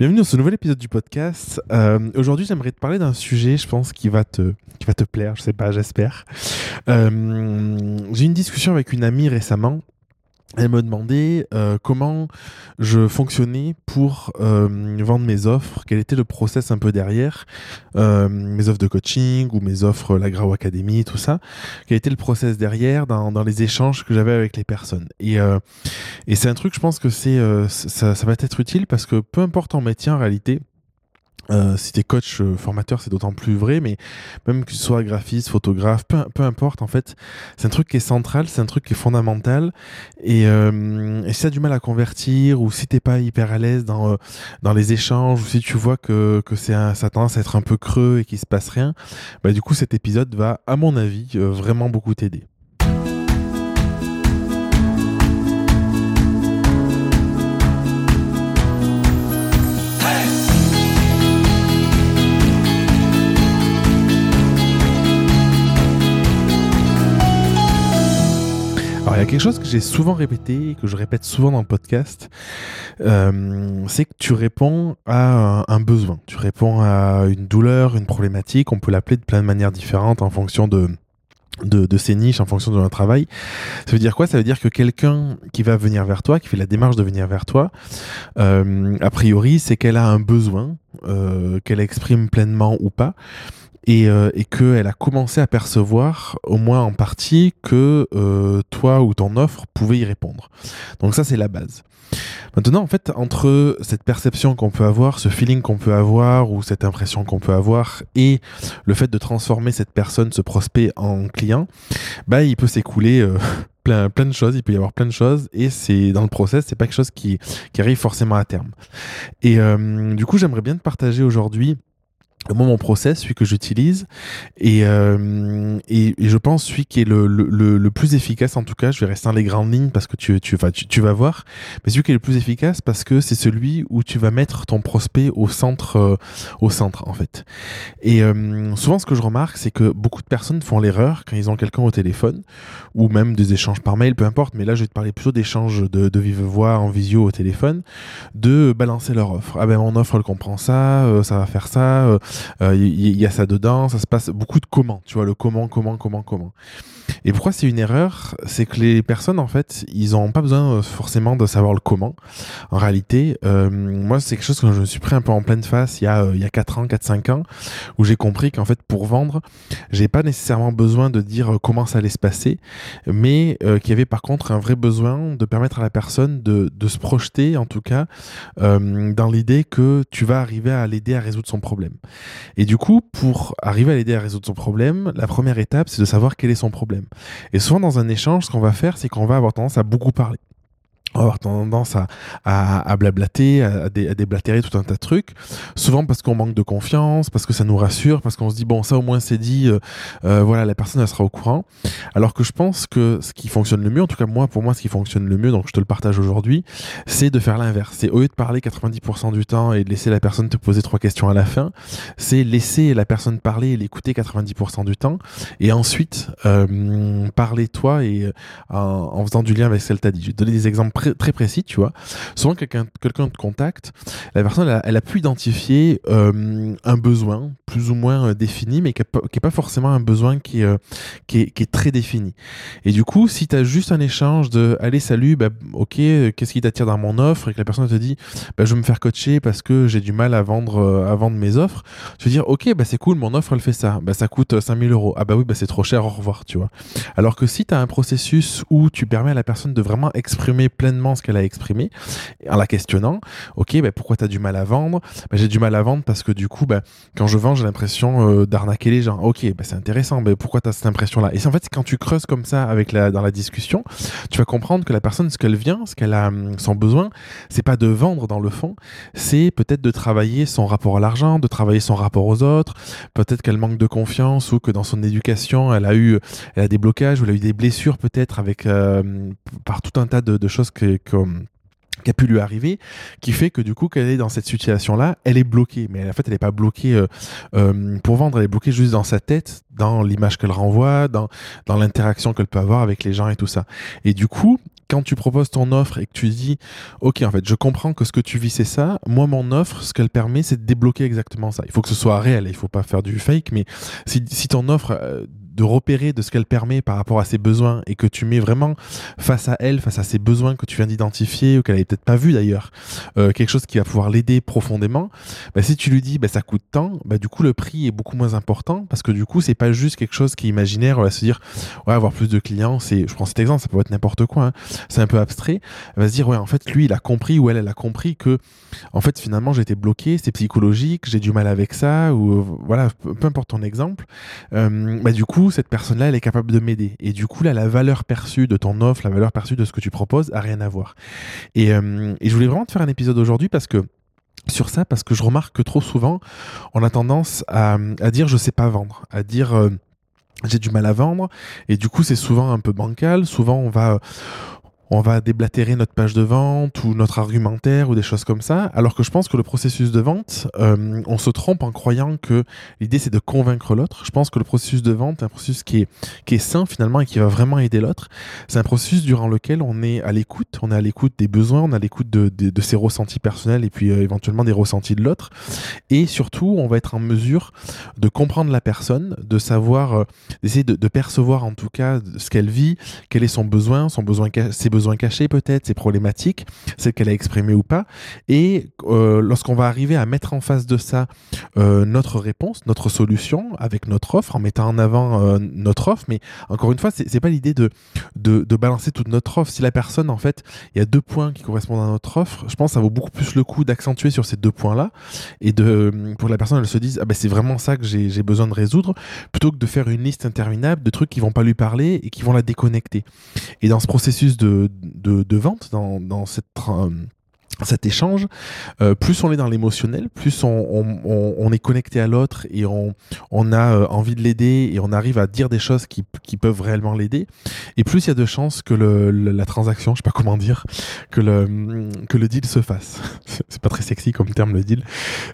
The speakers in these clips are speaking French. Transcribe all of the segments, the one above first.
Bienvenue dans ce nouvel épisode du podcast. Euh, Aujourd'hui, j'aimerais te parler d'un sujet, je pense, qui va te, qui va te plaire. Je sais pas, j'espère. Euh, J'ai eu une discussion avec une amie récemment. Elle me demandait euh, comment je fonctionnais pour euh, vendre mes offres, quel était le process un peu derrière, euh, mes offres de coaching ou mes offres la Grau Academy, tout ça, quel était le process derrière dans, dans les échanges que j'avais avec les personnes. Et, euh, et c'est un truc, je pense que c'est euh, ça, ça va être utile parce que peu importe ton métier en réalité, euh, si t'es coach, euh, formateur, c'est d'autant plus vrai, mais même que tu sois graphiste, photographe, peu, peu importe, en fait, c'est un truc qui est central, c'est un truc qui est fondamental. Et, euh, si t'as du mal à convertir, ou si t'es pas hyper à l'aise dans, euh, dans les échanges, ou si tu vois que, que c'est ça a tendance à être un peu creux et qu'il se passe rien, bah, du coup, cet épisode va, à mon avis, euh, vraiment beaucoup t'aider. Il y a quelque chose que j'ai souvent répété, que je répète souvent dans le podcast, euh, c'est que tu réponds à un, besoin. Tu réponds à une douleur, une problématique. On peut l'appeler de plein de manières différentes en fonction de, de, ses niches, en fonction de notre travail. Ça veut dire quoi? Ça veut dire que quelqu'un qui va venir vers toi, qui fait la démarche de venir vers toi, euh, a priori, c'est qu'elle a un besoin, euh, qu'elle exprime pleinement ou pas et, euh, et qu'elle a commencé à percevoir, au moins en partie, que euh, toi ou ton offre pouvait y répondre. Donc ça, c'est la base. Maintenant, en fait, entre cette perception qu'on peut avoir, ce feeling qu'on peut avoir, ou cette impression qu'on peut avoir, et le fait de transformer cette personne, ce prospect, en client, bah, il peut s'écouler euh, plein, plein de choses, il peut y avoir plein de choses, et c'est dans le process, c'est pas quelque chose qui, qui arrive forcément à terme. Et euh, du coup, j'aimerais bien te partager aujourd'hui moi mon process, celui que j'utilise, et, euh, et, et je pense celui qui est le, le, le, plus efficace, en tout cas, je vais rester dans les grandes lignes parce que tu, tu, enfin, tu, tu vas voir, mais celui qui est le plus efficace parce que c'est celui où tu vas mettre ton prospect au centre, euh, au centre en fait. Et euh, souvent ce que je remarque, c'est que beaucoup de personnes font l'erreur quand ils ont quelqu'un au téléphone, ou même des échanges par mail, peu importe, mais là je vais te parler plutôt d'échanges de, de vive voix en visio au téléphone, de balancer leur offre. Ah ben mon offre elle comprend ça, ça va faire ça, il euh, y, a ça dedans, ça se passe beaucoup de comment, tu vois, le comment, comment, comment, comment. Et pourquoi c'est une erreur C'est que les personnes, en fait, ils n'ont pas besoin euh, forcément de savoir le comment. En réalité, euh, moi, c'est quelque chose que je me suis pris un peu en pleine face il y a, il y a 4 ans, 4-5 ans, où j'ai compris qu'en fait, pour vendre, j'ai pas nécessairement besoin de dire comment ça allait se passer, mais qu'il y avait par contre un vrai besoin de permettre à la personne de, de se projeter, en tout cas, dans l'idée que tu vas arriver à l'aider à résoudre son problème. Et du coup, pour arriver à l'aider à résoudre son problème, la première étape, c'est de savoir quel est son problème. Et souvent, dans un échange, ce qu'on va faire, c'est qu'on va avoir tendance à beaucoup parler on va avoir tendance à, à, à blablater, à, dé, à, déblatérer tout un tas de trucs. Souvent parce qu'on manque de confiance, parce que ça nous rassure, parce qu'on se dit bon ça au moins c'est dit, euh, euh, voilà la personne elle sera au courant. Alors que je pense que ce qui fonctionne le mieux, en tout cas moi pour moi ce qui fonctionne le mieux, donc je te le partage aujourd'hui, c'est de faire l'inverse. C'est au lieu de parler 90% du temps et de laisser la personne te poser trois questions à la fin, c'est laisser la personne parler et l'écouter 90% du temps et ensuite euh, parler toi et en, faisant du lien avec ce qu'elle t'a dit. Je vais te donner des exemples très précis, tu vois. Souvent, quelqu'un quelqu'un te contacte, la personne, elle a, pu identifier euh, un besoin plus ou moins euh, défini, mais qui n'est pas forcément un besoin qui euh, qui est très défini. Et du coup, si tu as juste un échange de « Allez, salut, bah, ok, qu'est-ce qui t'attire dans mon offre ?» et que la personne te dit bah, « Je veux me faire coacher parce que j'ai du mal à vendre, à vendre mes offres. » Tu veux dire « Ok, bah, c'est cool, mon offre, elle fait ça. Bah, ça coûte 5000 euros. Ah bah oui, bah, c'est trop cher, au revoir. » tu vois. Alors que si tu as un processus où tu permets à la personne de vraiment exprimer pleinement ce qu'elle a exprimé en la questionnant. Ok, bah, pourquoi tu as du mal à vendre? Bah, J'ai du mal à vendre parce que du coup, bah, quand je vends, j'ai l'impression euh, d'arnaquer les gens. Ok, bah, c'est intéressant. Bah, pourquoi tu as cette impression-là? Et en fait, quand tu creuses comme ça avec la, dans la discussion, tu vas comprendre que la personne, ce qu'elle vient, ce qu'elle a, hum, son besoin, c'est pas de vendre dans le fond, c'est peut-être de travailler son rapport à l'argent, de travailler son rapport aux autres. Peut-être qu'elle manque de confiance ou que dans son éducation, elle a eu, elle a des blocages ou elle a eu des blessures peut-être avec euh, par tout un tas de, de choses qui a pu lui arriver, qui fait que du coup qu'elle est dans cette situation-là, elle est bloquée. Mais en fait, elle n'est pas bloquée euh, euh, pour vendre, elle est bloquée juste dans sa tête, dans l'image qu'elle renvoie, dans, dans l'interaction qu'elle peut avoir avec les gens et tout ça. Et du coup, quand tu proposes ton offre et que tu dis, OK, en fait, je comprends que ce que tu vis, c'est ça. Moi, mon offre, ce qu'elle permet, c'est de débloquer exactement ça. Il faut que ce soit réel. Il faut pas faire du fake, mais si, si ton offre euh, de repérer de ce qu'elle permet par rapport à ses besoins et que tu mets vraiment face à elle, face à ses besoins que tu viens d'identifier ou qu'elle n'avait peut-être pas vu d'ailleurs, euh, quelque chose qui va pouvoir l'aider profondément, bah, si tu lui dis bah, ça coûte tant, bah, du coup le prix est beaucoup moins important parce que du coup c'est pas juste quelque chose qui est imaginaire, on va se dire ouais avoir plus de clients, c'est, je prends cet exemple, ça peut être n'importe quoi, hein. c'est un peu abstrait, elle va se dire ouais en fait lui il a compris ou elle elle a compris que en fait finalement été bloqué, c'est psychologique, j'ai du mal avec ça ou voilà peu importe ton exemple, euh, bah, du coup cette personne-là, elle est capable de m'aider. Et du coup, là, la valeur perçue de ton offre, la valeur perçue de ce que tu proposes, a rien à voir. Et, euh, je voulais vraiment te faire un épisode aujourd'hui parce que sur ça, parce que je remarque que trop souvent, on a tendance à, dire je sais pas vendre, à dire euh, j'ai du mal à vendre, et du coup, c'est souvent un peu bancal. Souvent, on va on va déblatérer notre page de vente ou notre argumentaire ou des choses comme ça, alors que je pense que le processus de vente, euh, on se trompe en croyant que l'idée c'est de convaincre l'autre. Je pense que le processus de vente est un processus qui est, qui est sain finalement et qui va vraiment aider l'autre. C'est un processus durant lequel on est à l'écoute, on est à l'écoute des besoins, on est à l'écoute de, de, ses ressentis personnels et puis euh, éventuellement des ressentis de l'autre. Et surtout, on va être en mesure de comprendre la personne, de savoir, euh, d'essayer de, percevoir en tout cas ce qu'elle vit, quel est son besoin, son besoin, ses besoins besoins cachés peut-être, ses problématiques, celles qu'elle a exprimées ou pas. Et euh, lorsqu'on va arriver à mettre en face de ça euh, notre réponse, notre solution avec notre offre, en mettant en avant euh, notre offre, mais encore une fois, c'est pas l'idée de, de, balancer toute notre offre. Si la personne, en fait, il y a deux points qui correspondent à notre offre, je pense ça vaut beaucoup plus le coup d'accentuer sur ces deux points-là et de, pour la personne, elle se dise, ah ben c'est vraiment ça que j'ai besoin de résoudre, plutôt que de faire une liste interminable de trucs qui vont pas lui parler et qui vont la déconnecter. Et dans ce processus de, de, vente dans, cette euh, cet échange, euh, plus on est dans l'émotionnel, plus on, est connecté à l'autre et on, a euh, envie de l'aider et on arrive à dire des choses qui, peuvent réellement l'aider. Et plus il y a de chances que la transaction, je sais pas comment dire, que le, deal se fasse. C'est pas très sexy comme terme le deal,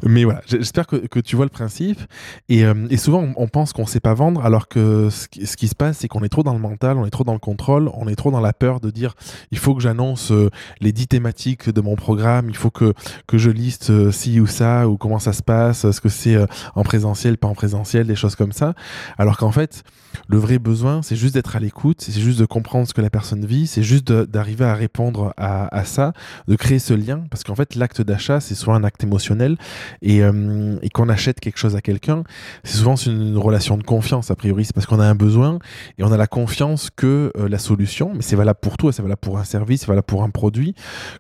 mais voilà. J'espère que, tu vois le principe. Et, euh, souvent on, pense qu'on sait pas vendre, alors que ce, ce qui se passe, c'est qu'on est trop dans le mental, on est trop dans le contrôle, on est trop dans la peur de dire il faut que j'annonce les dix thématiques de mon programme il faut que, que je liste euh, ci ou ça, ou comment ça se passe, est-ce que c'est euh, en présentiel, pas en présentiel, des choses comme ça. Alors qu'en fait, le vrai besoin, c'est juste d'être à l'écoute, c'est juste de comprendre ce que la personne vit, c'est juste d'arriver à répondre à, ça, de créer ce lien, parce qu'en fait, l'acte d'achat, c'est souvent un acte émotionnel, et, euh, et qu'on achète quelque chose à quelqu'un, c'est souvent une relation de confiance, a priori, c'est parce qu'on a un besoin, et on a la confiance que la solution, mais c'est valable pour tout, c'est valable pour un service, c'est valable pour un produit,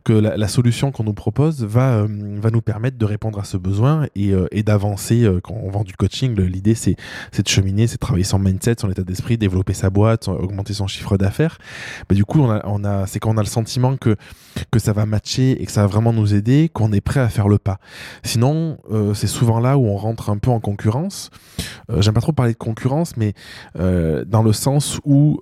que la solution qu'on nous propose va, euh, va nous permettre de répondre à ce besoin et, euh, et d'avancer. Euh, quand on vend du coaching, l'idée c'est, de cheminer, c'est de travailler son mindset, son état d'esprit, développer sa boîte, augmenter son chiffre d'affaires. Bah, du coup, on a, on a, c'est quand on a le sentiment que, que ça va matcher et que ça va vraiment nous aider qu'on est prêt à faire le pas. Sinon, c'est souvent là où on rentre un peu en concurrence. j'aime pas trop parler de concurrence, mais dans le sens où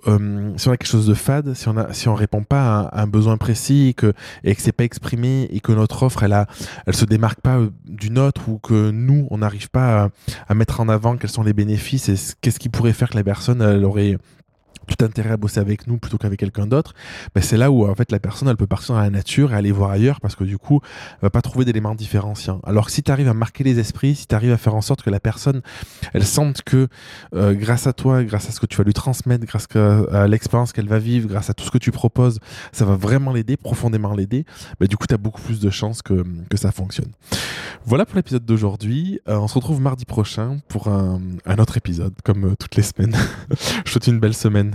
si on a quelque chose de fade, si on a, si on répond pas à un, besoin précis et que, et que c'est pas exprimé et que notre offre, elle a, elle se démarque pas euh, d'une autre ou que nous, on n'arrive pas à, mettre en avant quels sont les bénéfices et qu'est-ce qui pourrait faire que la personne, elle aurait tout intérêt à bosser avec nous plutôt qu'avec quelqu'un d'autre, ben c'est là où en fait la personne elle peut partir dans la nature et aller voir ailleurs parce que du coup elle va pas trouver d'éléments différenciants. Alors si tu arrives à marquer les esprits, si tu arrives à faire en sorte que la personne elle sente que euh, grâce à toi, grâce à ce que tu vas lui transmettre, grâce à, l'expérience qu'elle va vivre, grâce à tout ce que tu proposes, ça va vraiment l'aider, profondément l'aider, ben du coup tu as beaucoup plus de chances que, que ça fonctionne. Voilà pour l'épisode d'aujourd'hui. Euh, on se retrouve mardi prochain pour un, un autre épisode comme euh, toutes les semaines. Je te souhaite une belle semaine